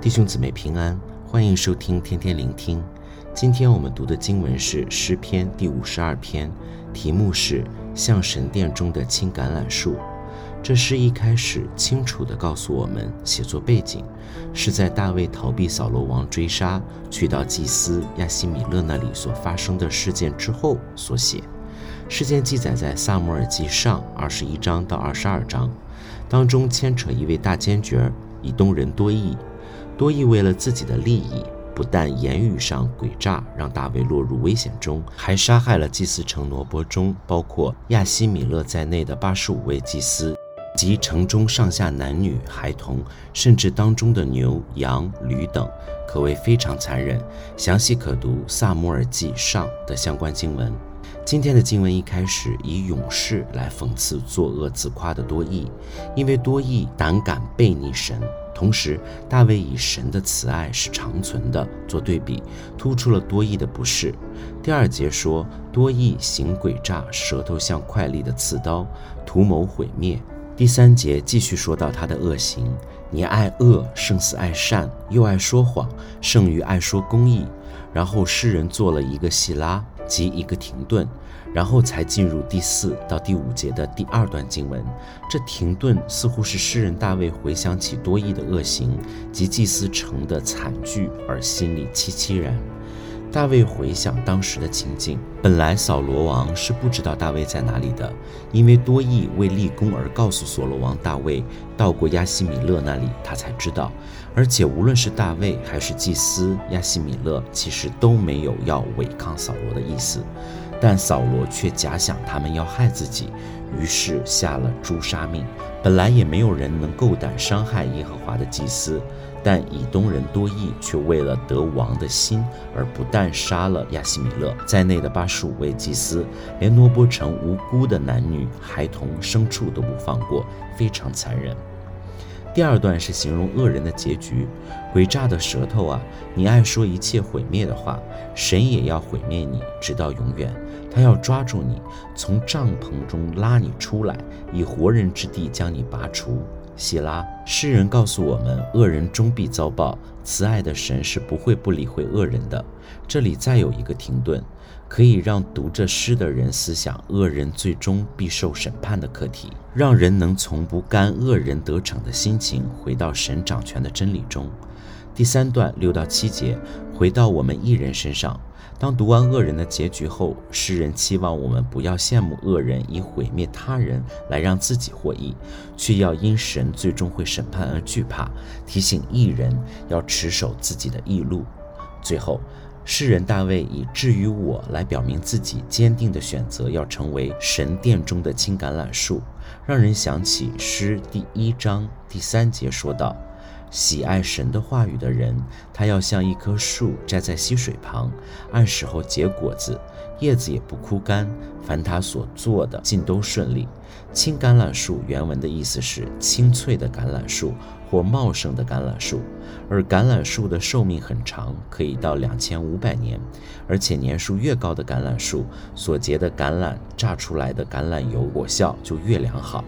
弟兄姊妹平安，欢迎收听天天聆听。今天我们读的经文是诗篇第五十二篇，题目是“像神殿中的青橄榄树”。这诗一开始清楚地告诉我们，写作背景是在大卫逃避扫罗王追杀，去到祭司亚希米勒那里所发生的事件之后所写。事件记载在撒母耳记上二十一章到二十二章，当中牵扯一位大监决以东人多益。多益为了自己的利益，不但言语上诡诈，让大卫落入危险中，还杀害了祭司城罗伯中包括亚西米勒在内的八十五位祭司及城中上下男女孩童，甚至当中的牛羊驴等，可谓非常残忍。详细可读撒母耳记上的相关经文。今天的经文一开始以勇士来讽刺作恶自夸的多益，因为多益胆敢悖逆神。同时，大卫以神的慈爱是长存的做对比，突出了多益的不是。第二节说多益行诡诈，舌头像快利的刺刀，图谋毁灭。第三节继续说到他的恶行：你爱恶胜似爱善，又爱说谎胜于爱说公义。然后诗人做了一个细拉。及一个停顿，然后才进入第四到第五节的第二段经文。这停顿似乎是诗人大卫回想起多益的恶行及祭司城的惨剧，而心里凄凄然。大卫回想当时的情景，本来扫罗王是不知道大卫在哪里的，因为多益为立功而告诉扫罗王大卫到过亚西米勒那里，他才知道。而且无论是大卫还是祭司亚西米勒，其实都没有要违抗扫罗的意思，但扫罗却假想他们要害自己，于是下了诛杀命。本来也没有人能够胆伤害耶和华的祭司。但以东人多益却为了得王的心，而不但杀了亚希米勒在内的八十五位祭司，连挪波城无辜的男女、孩童、牲畜都不放过，非常残忍。第二段是形容恶人的结局，诡诈的舌头啊，你爱说一切毁灭的话，神也要毁灭你，直到永远。他要抓住你，从帐篷中拉你出来，以活人之地将你拔除。希拉，诗人告诉我们，恶人终必遭报，慈爱的神是不会不理会恶人的。这里再有一个停顿，可以让读这诗的人思想恶人最终必受审判的课题，让人能从不甘恶人得逞的心情，回到神掌权的真理中。第三段六到七节，回到我们一人身上。当读完恶人的结局后，诗人期望我们不要羡慕恶人以毁灭他人来让自己获益，却要因神最终会审判而惧怕，提醒义人要持守自己的义路。最后，诗人大卫以至于我来表明自己坚定的选择，要成为神殿中的青橄榄树，让人想起诗第一章第三节说道。喜爱神的话语的人，他要像一棵树栽在溪水旁，按时候结果子，叶子也不枯干。凡他所做的，尽都顺利。青橄榄树原文的意思是青翠的橄榄树或茂盛的橄榄树，而橄榄树的寿命很长，可以到两千五百年，而且年数越高的橄榄树所结的橄榄榨出来的橄榄油果效就越良好。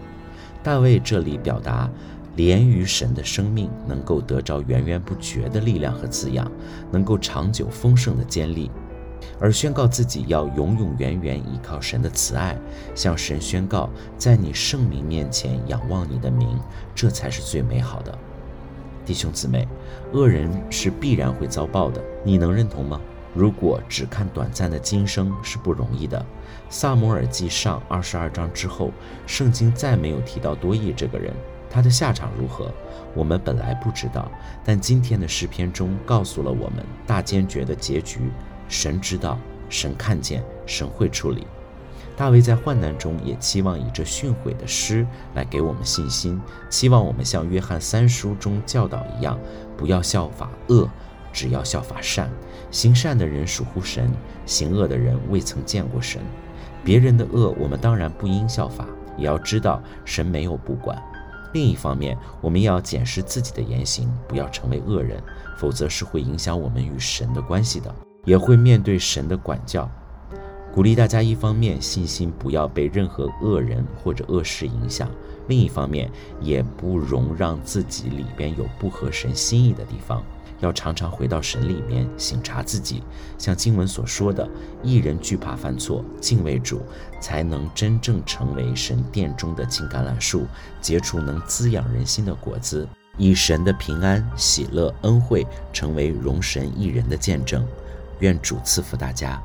大卫这里表达。连于神的生命能够得着源源不绝的力量和滋养，能够长久丰盛的坚立，而宣告自己要永永远远依靠神的慈爱，向神宣告，在你圣名面前仰望你的名，这才是最美好的。弟兄姊妹，恶人是必然会遭报的，你能认同吗？如果只看短暂的今生是不容易的。撒母耳记上二十二章之后，圣经再没有提到多益这个人。他的下场如何，我们本来不知道，但今天的诗篇中告诉了我们大坚决的结局。神知道，神看见，神会处理。大卫在患难中也期望以这训诲的诗来给我们信心，期望我们像约翰三书中教导一样，不要效法恶，只要效法善。行善的人属乎神，行恶的人未曾见过神。别人的恶，我们当然不应效法，也要知道神没有不管。另一方面，我们要检视自己的言行，不要成为恶人，否则是会影响我们与神的关系的，也会面对神的管教。鼓励大家一方面信心不要被任何恶人或者恶事影响，另一方面也不容让自己里边有不合神心意的地方。要常常回到神里面省察自己，像经文所说的，一人惧怕犯错，敬畏主，才能真正成为神殿中的金橄榄树，结出能滋养人心的果子，以神的平安、喜乐、恩惠，成为容神一人的见证。愿主赐福大家。